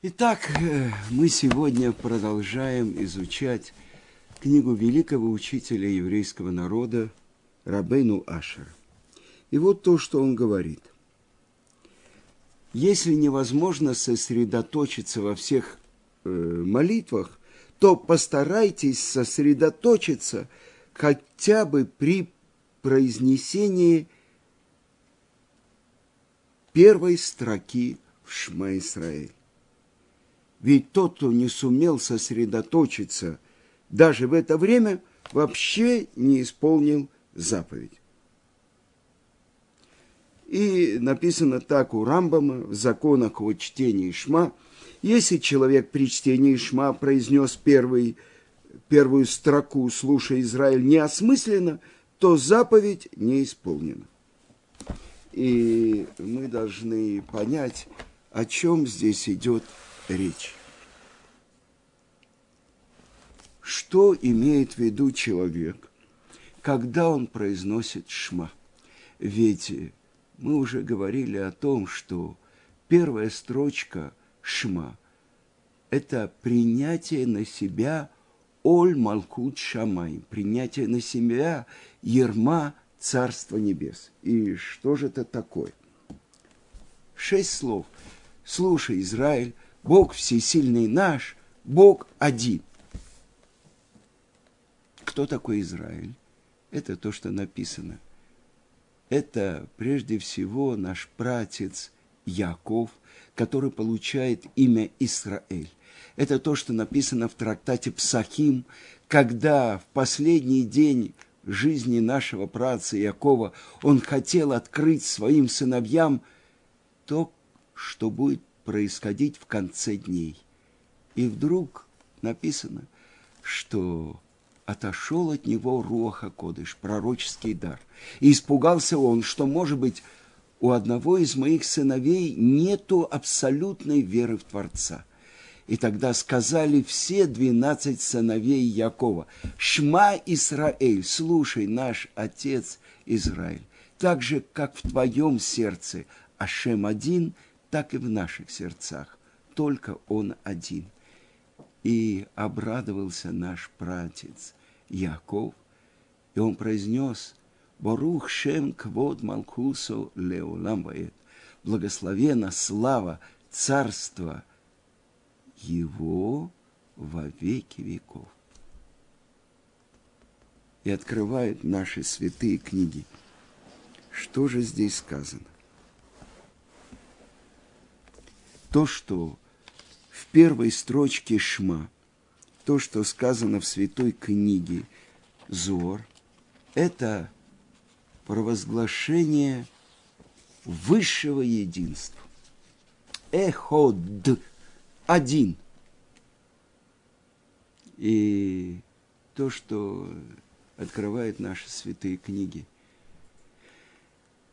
Итак, э, мы сегодня продолжаем изучать книгу великого учителя еврейского народа Рабейну Ашера. И вот то, что он говорит. Если невозможно сосредоточиться во всех э, молитвах, то постарайтесь сосредоточиться хотя бы при произнесении первой строки в Шма Исраэль. Ведь тот, кто не сумел сосредоточиться даже в это время, вообще не исполнил заповедь. И написано так у Рамбама в законах о чтении Шма. Если человек при чтении Шма произнес первый, первую строку «Слушай, Израиль» неосмысленно, то заповедь не исполнена. И мы должны понять, о чем здесь идет речь. Что имеет в виду человек, когда он произносит шма? Ведь мы уже говорили о том, что первая строчка шма – это принятие на себя Оль Малкут Шамай, принятие на себя ерма Царства Небес. И что же это такое? Шесть слов. Слушай, Израиль, Бог всесильный наш, Бог один. Кто такой Израиль? Это то, что написано. Это прежде всего наш пратец Яков, который получает имя Израиль. Это то, что написано в трактате Псахим, когда в последний день жизни нашего праца Якова он хотел открыть своим сыновьям то, что будет происходить в конце дней. И вдруг написано, что отошел от него Руаха Кодыш, пророческий дар. И испугался он, что, может быть, у одного из моих сыновей нету абсолютной веры в Творца. И тогда сказали все двенадцать сыновей Якова, «Шма Исраэль, слушай, наш отец Израиль, так же, как в твоем сердце Ашем один – так и в наших сердцах. Только Он один. И обрадовался наш пратец Яков, и он произнес «Борух шем квод малкусо леолам ваэт» благословена слава царства его во веки веков. И открывает наши святые книги. Что же здесь сказано? То, что в первой строчке Шма, то, что сказано в святой книге Зор, это провозглашение высшего единства. Эход один. И то, что открывает наши святые книги,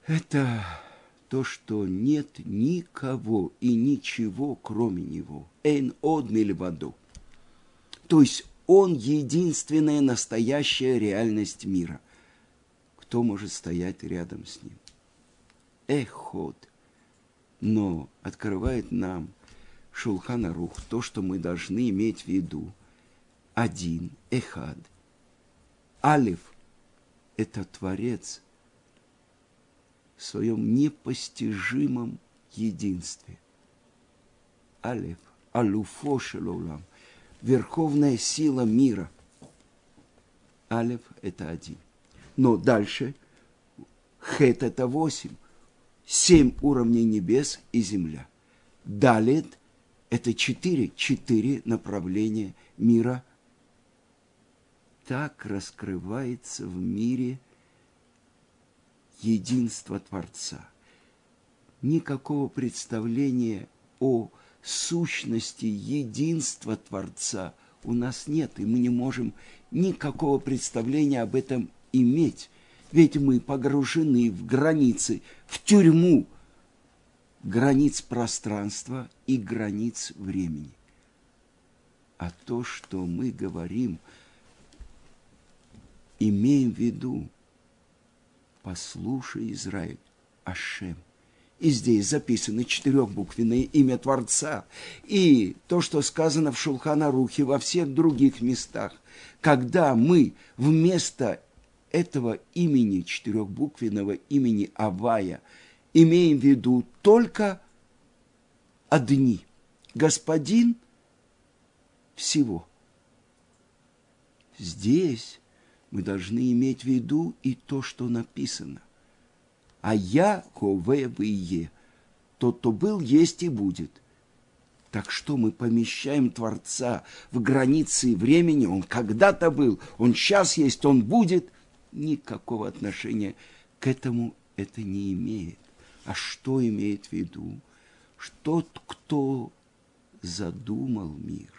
это то, что нет никого и ничего, кроме него. Эн од мильваду. То есть он единственная настоящая реальность мира. Кто может стоять рядом с ним? Эход. Но открывает нам Шулхана Рух то, что мы должны иметь в виду. Один, эхад. Алиф – это Творец – в своем непостижимом единстве. Алеф, алуфо шелолам, верховная сила мира. Алеф – это один. Но дальше хет – это восемь. Семь уровней небес и земля. Далит – это четыре, четыре направления мира. Так раскрывается в мире – единства Творца. Никакого представления о сущности единства Творца у нас нет, и мы не можем никакого представления об этом иметь. Ведь мы погружены в границы, в тюрьму границ пространства и границ времени. А то, что мы говорим, имеем в виду, послушай, Израиль, Ашем, И здесь записано четырехбуквенное имя Творца. И то, что сказано в Шулхана-Рухе во всех других местах. Когда мы вместо этого имени, четырехбуквенного имени Авая, имеем в виду только одни. Господин всего. Здесь мы должны иметь в виду и то, что написано. А я Хове Е, тот, кто был, есть и будет. Так что мы помещаем Творца в границы времени, он когда-то был, он сейчас есть, он будет, никакого отношения к этому это не имеет. А что имеет в виду? Что тот, кто задумал мир,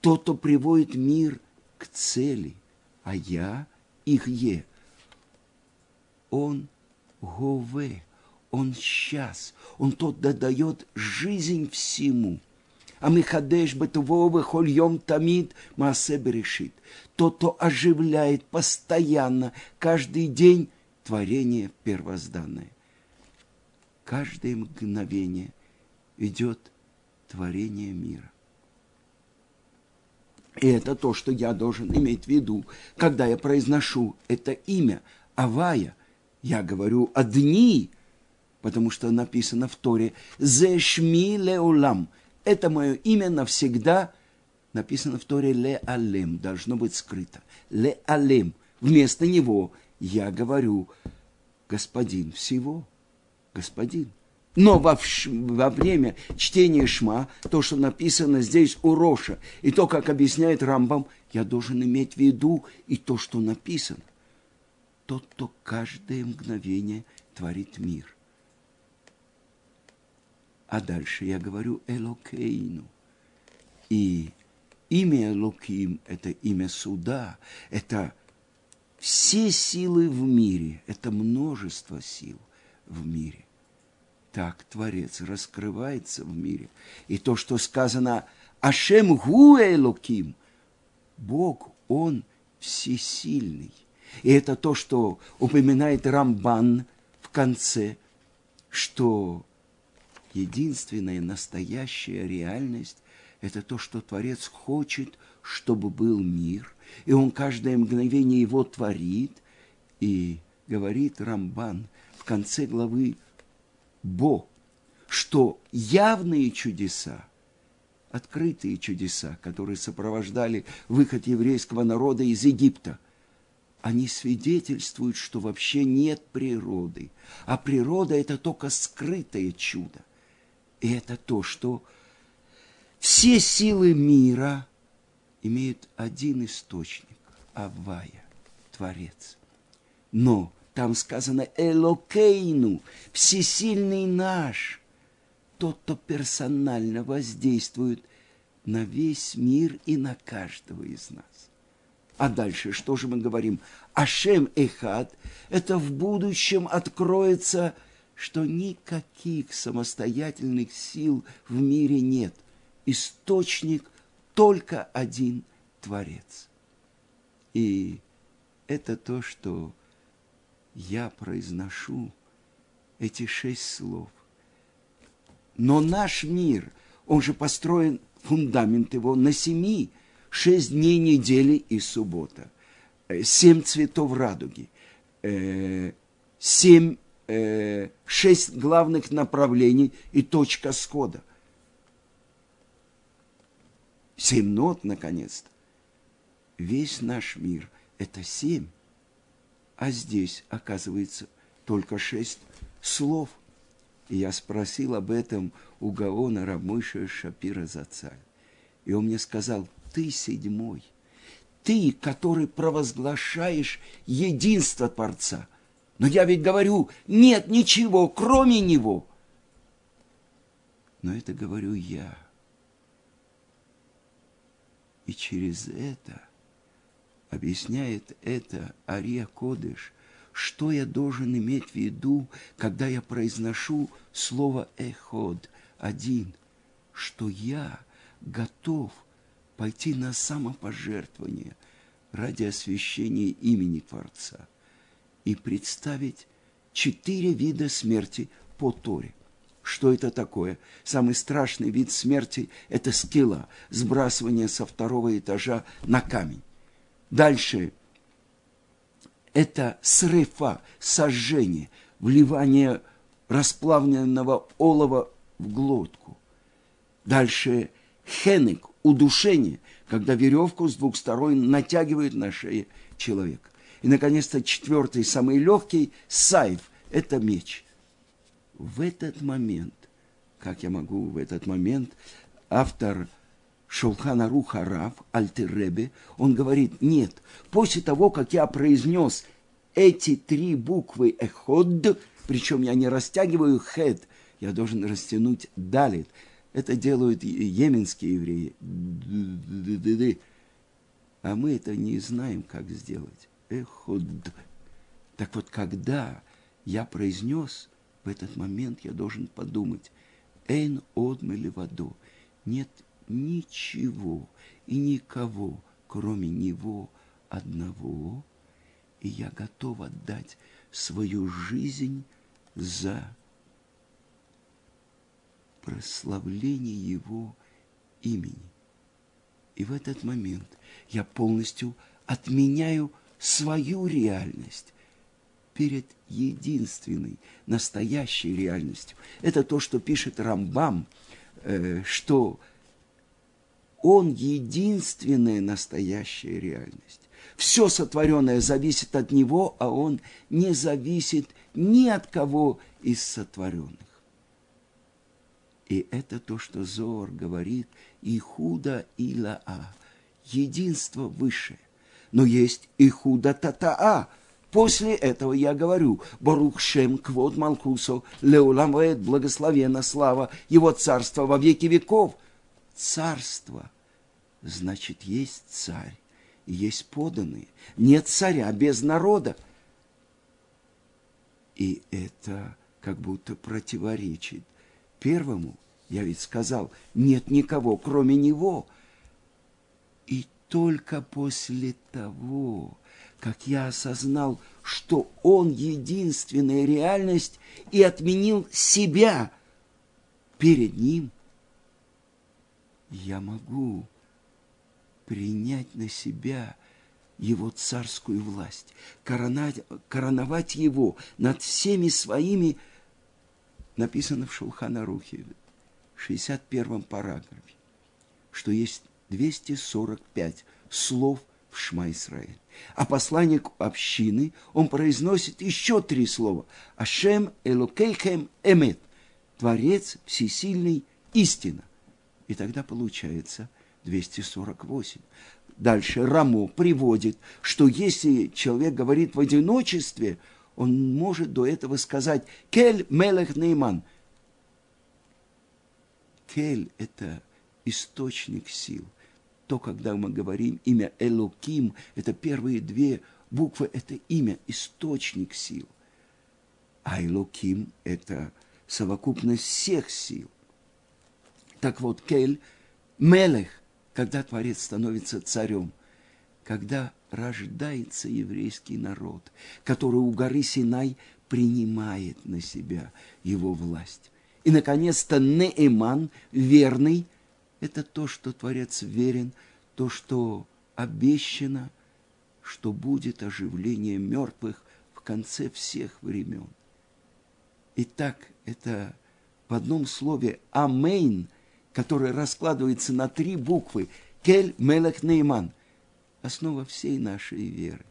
тот, кто приводит мир к цели, а я их е. Он гове, он сейчас, он тот дает жизнь всему. А Михадеш Бетувовы Хольем Тамид Маасе Берешит. Тот, кто оживляет постоянно, каждый день творение первозданное. Каждое мгновение идет творение мира. И это то, что я должен иметь в виду, когда я произношу это имя Авая. Я говорю «одни», потому что написано в Торе «Зешми леулам». Это мое имя навсегда написано в Торе «Ле алем», должно быть скрыто. «Ле алем». Вместо него я говорю «Господин всего». Господин. Но во, во время чтения Шма, то, что написано здесь у Роша, и то, как объясняет Рамбам, я должен иметь в виду и то, что написано. Тот, кто каждое мгновение творит мир. А дальше я говорю Элокейну. И имя Элоким – это имя суда, это все силы в мире, это множество сил в мире так Творец раскрывается в мире. И то, что сказано «Ашем гуэлоким», Бог, Он всесильный. И это то, что упоминает Рамбан в конце, что единственная настоящая реальность – это то, что Творец хочет, чтобы был мир, и Он каждое мгновение его творит, и говорит Рамбан в конце главы Бо, что явные чудеса, открытые чудеса, которые сопровождали выход еврейского народа из Египта, они свидетельствуют, что вообще нет природы, а природа – это только скрытое чудо. И это то, что все силы мира имеют один источник – Авая, Творец. Но там сказано Элокейну, всесильный наш, тот, кто персонально воздействует на весь мир и на каждого из нас. А дальше что же мы говорим? Ашем Эхад, это в будущем откроется, что никаких самостоятельных сил в мире нет. Источник только один Творец. И это то, что я произношу эти шесть слов. Но наш мир, он же построен, фундамент его на семи, шесть дней недели и суббота, э, семь цветов радуги, э, семь, э, шесть главных направлений и точка схода. Семь нот, наконец-то. Весь наш мир – это семь а здесь, оказывается, только шесть слов. И я спросил об этом у Гаона Рамыша Шапира Зацаль. И он мне сказал, ты седьмой, ты, который провозглашаешь единство Творца. Но я ведь говорю, нет ничего, кроме Него. Но это говорю я. И через это – объясняет это Ария Кодыш, что я должен иметь в виду, когда я произношу слово «эход» – «один», что я готов пойти на самопожертвование ради освящения имени Творца и представить четыре вида смерти по Торе. что это такое. Самый страшный вид смерти – это скилла, сбрасывание со второго этажа на камень. Дальше – это срыфа, сожжение, вливание расплавленного олова в глотку. Дальше – хенек, удушение, когда веревку с двух сторон натягивают на шее человека. И, наконец-то, четвертый, самый легкий – сайф, это меч – в этот момент, как я могу в этот момент, автор Шулхана Руха Рав, Альтеребе, он говорит, нет, после того, как я произнес эти три буквы эход, причем я не растягиваю хед, я должен растянуть далит. Это делают йеменские евреи. А мы это не знаем, как сделать. Эход. Так вот, когда я произнес в этот момент я должен подумать, «Эйн одмели воду». Нет ничего и никого, кроме него одного, и я готов отдать свою жизнь за прославление его имени. И в этот момент я полностью отменяю свою реальность, перед единственной, настоящей реальностью. Это то, что пишет Рамбам, э, что он единственная настоящая реальность. Все сотворенное зависит от него, а он не зависит ни от кого из сотворенных. И это то, что Зор говорит, и худо и лаа, единство высшее. Но есть и худо татаа, После этого я говорю, Барух Шем Квод Малкусо, Леулам Ваэт, благословена слава, его царство во веки веков. Царство, значит, есть царь, и есть поданные. Нет царя без народа. И это как будто противоречит первому. Я ведь сказал, нет никого, кроме него. И только после того, как я осознал, что Он единственная реальность и отменил себя перед Ним, я могу принять на себя Его царскую власть, короновать Его над всеми своими, написано в Шулханарухе, в 61 параграфе, что есть 245 слов в Шма Исраэль. А посланник общины, он произносит еще три слова. Ашем Элокейхем Эмет. Творец всесильный, истина. И тогда получается 248. Дальше Рамо приводит, что если человек говорит в одиночестве, он может до этого сказать «Кель мелех нейман». Кель – это источник сил – то, когда мы говорим имя Элоким, это первые две буквы, это имя, источник сил. А Элоким – это совокупность всех сил. Так вот, Кель, Мелех, когда Творец становится царем, когда рождается еврейский народ, который у горы Синай принимает на себя его власть. И, наконец-то, Неэман, верный, это то, что Творец верен, то, что обещано, что будет оживление мертвых в конце всех времен. Итак, это в одном слове «Амейн», которое раскладывается на три буквы «Кель Мелех Нейман», основа всей нашей веры.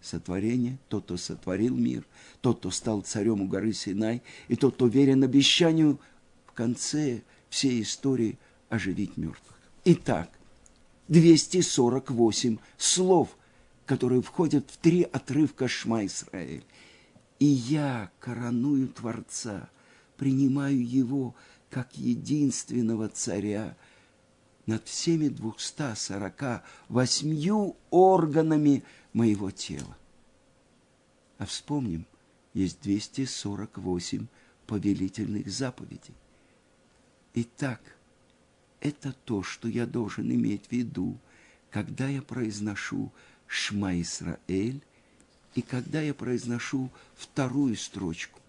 Сотворение, тот, кто сотворил мир, тот, кто стал царем у горы Синай, и тот, кто верен обещанию в конце всей истории – оживить мертвых. Итак, 248 слов, которые входят в три отрывка Шма Исраэль. И я короную Творца, принимаю его как единственного царя над всеми 248 органами моего тела. А вспомним, есть 248 повелительных заповедей. Итак, это то, что я должен иметь в виду, когда я произношу Шма Исраэль и когда я произношу вторую строчку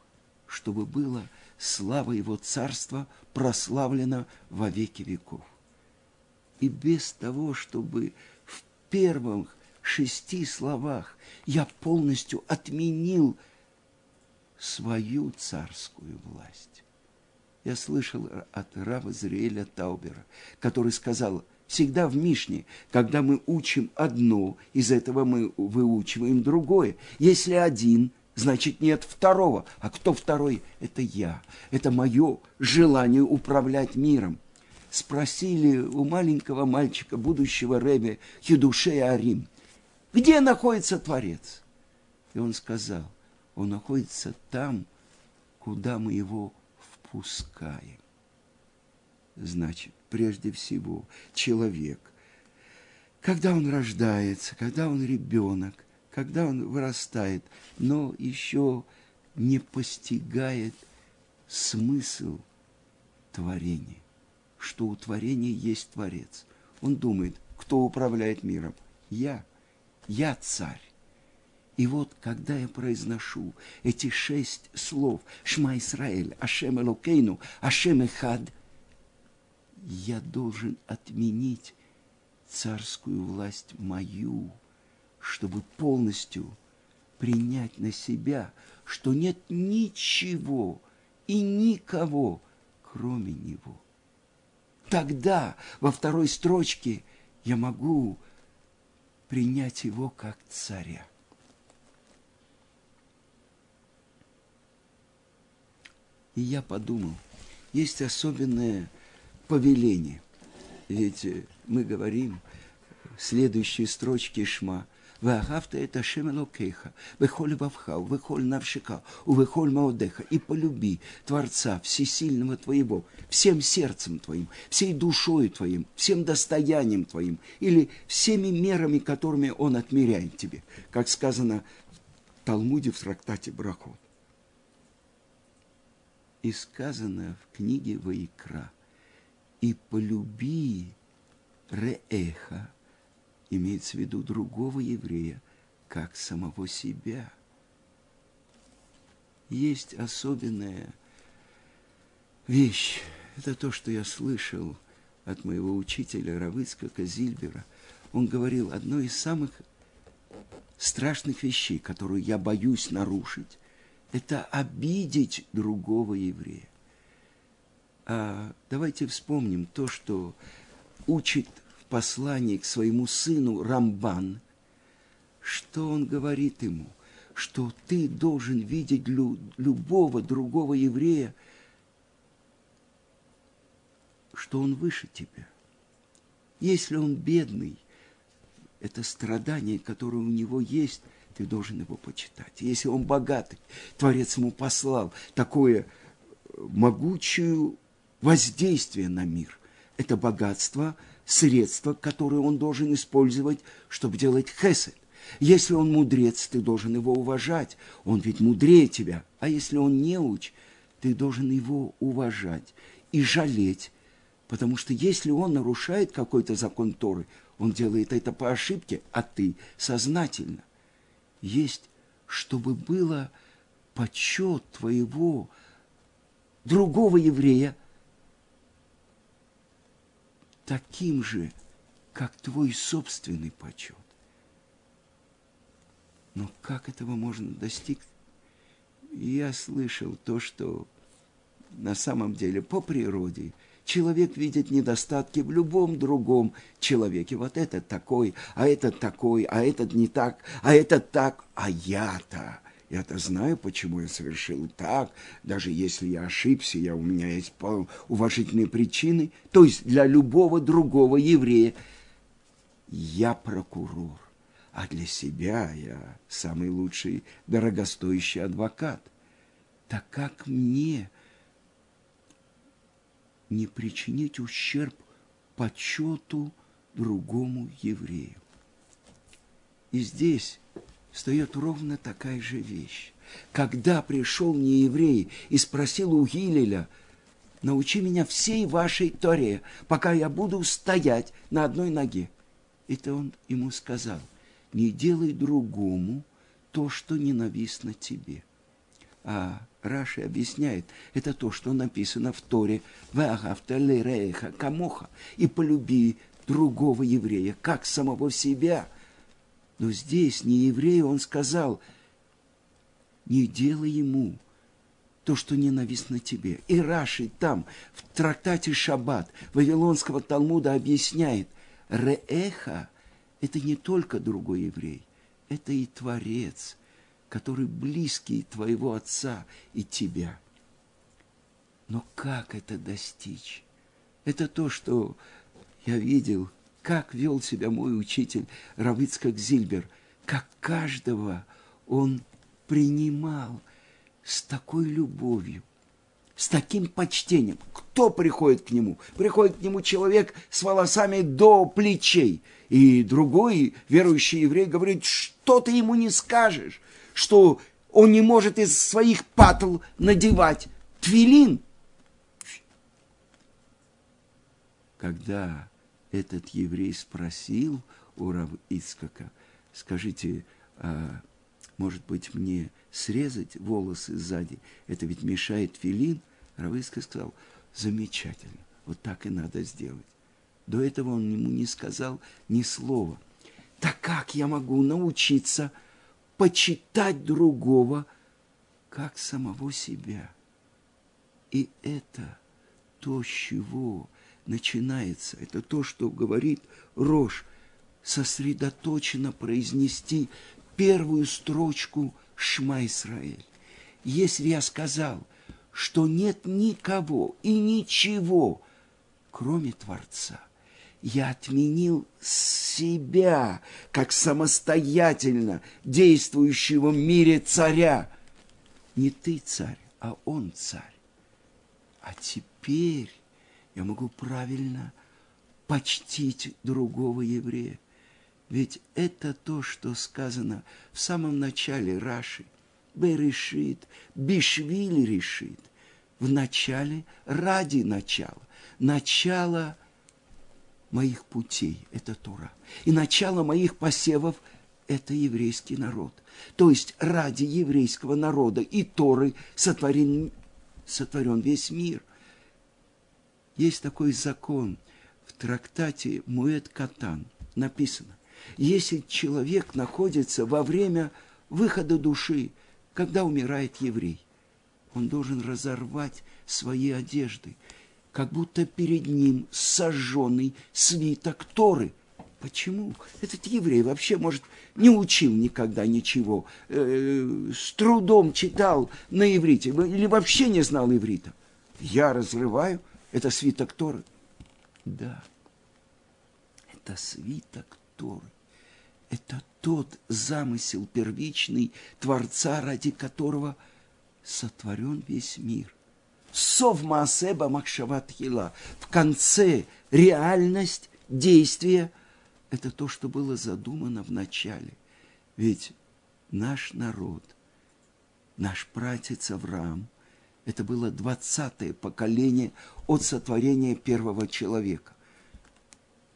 чтобы было слава его царства прославлена во веки веков. И без того, чтобы в первых шести словах я полностью отменил свою царскую власть. Я слышал от Рава Зриэля Таубера, который сказал, всегда в Мишне, когда мы учим одно, из этого мы выучиваем другое. Если один, значит нет второго. А кто второй? Это я. Это мое желание управлять миром. Спросили у маленького мальчика, будущего Рэбе Хидушея Арим, где находится Творец? И он сказал, он находится там, куда мы его впускаем. Значит, прежде всего, человек, когда он рождается, когда он ребенок, когда он вырастает, но еще не постигает смысл творения, что у творения есть Творец. Он думает, кто управляет миром? Я. Я царь. И вот, когда я произношу эти шесть слов «Шма Исраэль», «Ашем Элокейну», «Ашем Эхад», я должен отменить царскую власть мою, чтобы полностью принять на себя, что нет ничего и никого, кроме Него. Тогда во второй строчке я могу принять Его как царя. И я подумал, есть особенное повеление. Ведь мы говорим в следующей строчке Шма – «Ваагавта это Шемело шемелокейха, выхоль вавха, выхоль навшика, увыхоль маодеха, и полюби Творца Всесильного твоего, всем сердцем твоим, всей душою твоим, всем достоянием твоим, или всеми мерами, которыми Он отмеряет тебе», как сказано в Талмуде в трактате Брахот. И сказано в книге Ваикра, «И полюби Реэха, имеется в виду другого еврея, как самого себя. Есть особенная вещь. Это то, что я слышал от моего учителя Равыцкака Зильбера. Он говорил, одно из самых страшных вещей, которую я боюсь нарушить, это обидеть другого еврея. А давайте вспомним то, что учит послании к своему сыну Рамбан, что он говорит ему, что ты должен видеть лю любого другого еврея, что он выше тебя. Если он бедный, это страдание, которое у него есть – ты должен его почитать. Если он богатый, Творец ему послал такое могучее воздействие на мир. Это богатство, средство, которое он должен использовать, чтобы делать хесед. Если он мудрец, ты должен его уважать. Он ведь мудрее тебя. А если он неуч, ты должен его уважать и жалеть. Потому что если он нарушает какой-то закон Торы, он делает это по ошибке, а ты сознательно есть, чтобы было почет твоего другого еврея таким же, как твой собственный почет. Но как этого можно достичь? Я слышал то, что на самом деле по природе – Человек видит недостатки в любом другом человеке. Вот этот такой, а этот такой, а этот не так, а этот так, а я-то. Я-то знаю, почему я совершил так, даже если я ошибся, я, у меня есть уважительные причины. То есть для любого другого еврея я прокурор, а для себя я самый лучший дорогостоящий адвокат. Так как мне не причинить ущерб почету другому еврею. И здесь встает ровно такая же вещь. Когда пришел нееврей и спросил у Гилеля, научи меня всей вашей Торе, пока я буду стоять на одной ноге. Это он ему сказал, не делай другому то, что ненавистно тебе. А Раши объясняет, это то, что написано в Торе «Ваагавталереха камоха» и полюби другого еврея, как самого себя. Но здесь не еврею он сказал, не делай ему то, что ненавистно тебе. И Раши там, в трактате Шаббат Вавилонского Талмуда объясняет, Реэха – это не только другой еврей, это и Творец, который близкий твоего отца и тебя. Но как это достичь? Это то, что я видел, как вел себя мой учитель Равицкак Зильбер, как каждого он принимал с такой любовью, с таким почтением. Кто приходит к нему? Приходит к нему человек с волосами до плечей. И другой верующий еврей говорит, что ты ему не скажешь, что он не может из своих патл надевать твилин. Когда этот еврей спросил у Рав Ицкака, скажите, а, может быть, мне срезать волосы сзади, это ведь мешает филин? Равыска сказал, замечательно, вот так и надо сделать. До этого он ему не сказал ни слова. Так как я могу научиться почитать другого, как самого себя? И это то, с чего начинается. Это то, что говорит Рожь. Сосредоточенно произнести первую строчку Шма Исраэль. Если я сказал – что нет никого и ничего, кроме Творца. Я отменил себя, как самостоятельно действующего в мире царя. Не ты царь, а он царь. А теперь я могу правильно почтить другого еврея. Ведь это то, что сказано в самом начале Раши. Берешит, Бишвили решит в начале, ради начала. Начало моих путей – это Тора. И начало моих посевов – это еврейский народ. То есть ради еврейского народа и Торы сотворен, сотворен весь мир. Есть такой закон в трактате Муэт Катан. Написано, если человек находится во время выхода души, когда умирает еврей, он должен разорвать свои одежды, как будто перед ним сожженный свиток Торы. Почему? Этот еврей вообще, может, не учил никогда ничего, э, с трудом читал на иврите или вообще не знал иврита. Я разрываю, это свиток Торы. Да, это свиток Торы. Это тот замысел первичный Творца, ради которого – сотворен весь мир. Сов Маасеба Махшават Хила. В конце реальность действия – это то, что было задумано в начале. Ведь наш народ, наш пратец Авраам, это было двадцатое поколение от сотворения первого человека.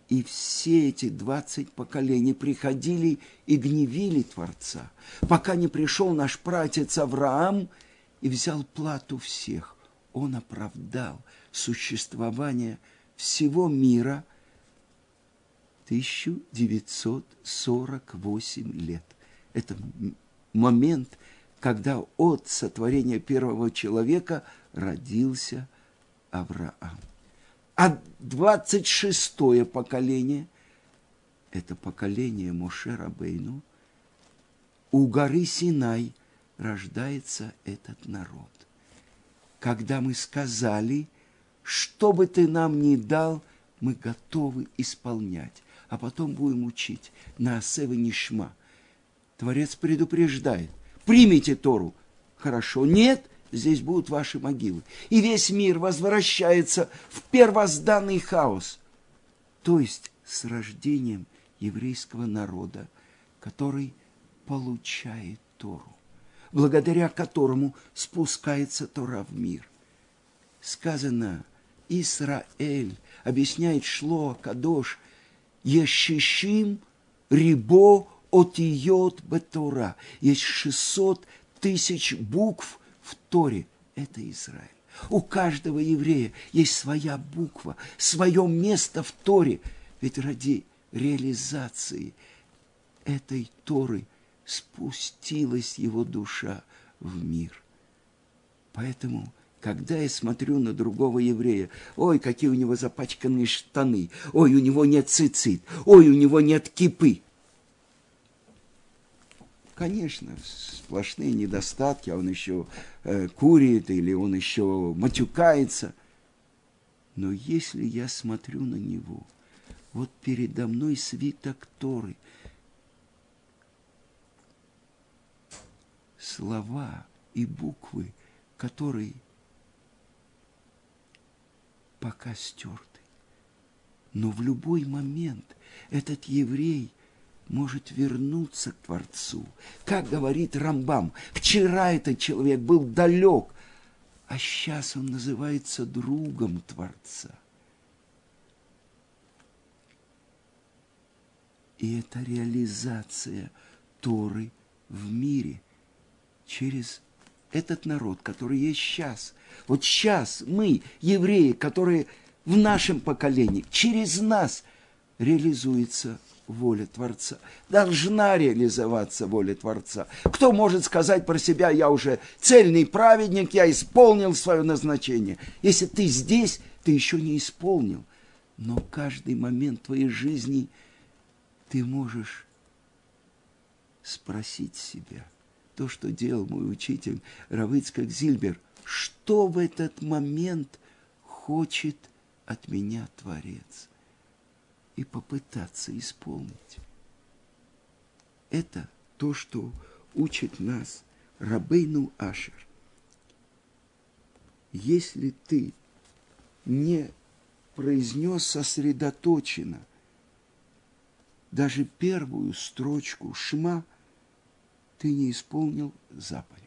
И все эти двадцать поколений приходили и гневили Творца, пока не пришел наш пратец Авраам – и взял плату всех. Он оправдал существование всего мира 1948 лет. Это момент, когда от сотворения первого человека родился Авраам. А 26-е поколение – это поколение Моше Рабейну у горы Синай – рождается этот народ. Когда мы сказали, что бы ты нам ни дал, мы готовы исполнять, а потом будем учить на Асева Нишма. Творец предупреждает, примите Тору. Хорошо, нет, здесь будут ваши могилы. И весь мир возвращается в первозданный хаос. То есть с рождением еврейского народа, который получает Тору благодаря которому спускается Тора в мир. Сказано, Исраэль, объясняет Шло Кадош, Ешишим рибо отиот бетора. Есть 600 тысяч букв в Торе – это Израиль. У каждого еврея есть своя буква, свое место в Торе. Ведь ради реализации этой Торы спустилась его душа в мир. Поэтому, когда я смотрю на другого еврея, ой, какие у него запачканные штаны, ой, у него нет цицит, ой, у него нет кипы. Конечно, сплошные недостатки, а он еще э, курит или он еще матюкается. Но если я смотрю на него, вот передо мной свиток Торы, слова и буквы – который пока стерты. Но в любой момент этот еврей может вернуться к Творцу. Как говорит Рамбам, вчера этот человек был далек, а сейчас он называется другом Творца. И это реализация Торы в мире через этот народ, который есть сейчас. Вот сейчас мы, евреи, которые в нашем поколении, через нас реализуется воля Творца. Должна реализоваться воля Творца. Кто может сказать про себя, я уже цельный праведник, я исполнил свое назначение. Если ты здесь, ты еще не исполнил. Но каждый момент твоей жизни ты можешь спросить себя – то, что делал мой учитель Равыцкак Зильбер, что в этот момент хочет от меня Творец, и попытаться исполнить. Это то, что учит нас Рабейну Ашер. Если ты не произнес сосредоточенно даже первую строчку шма – ты не исполнил заповедь.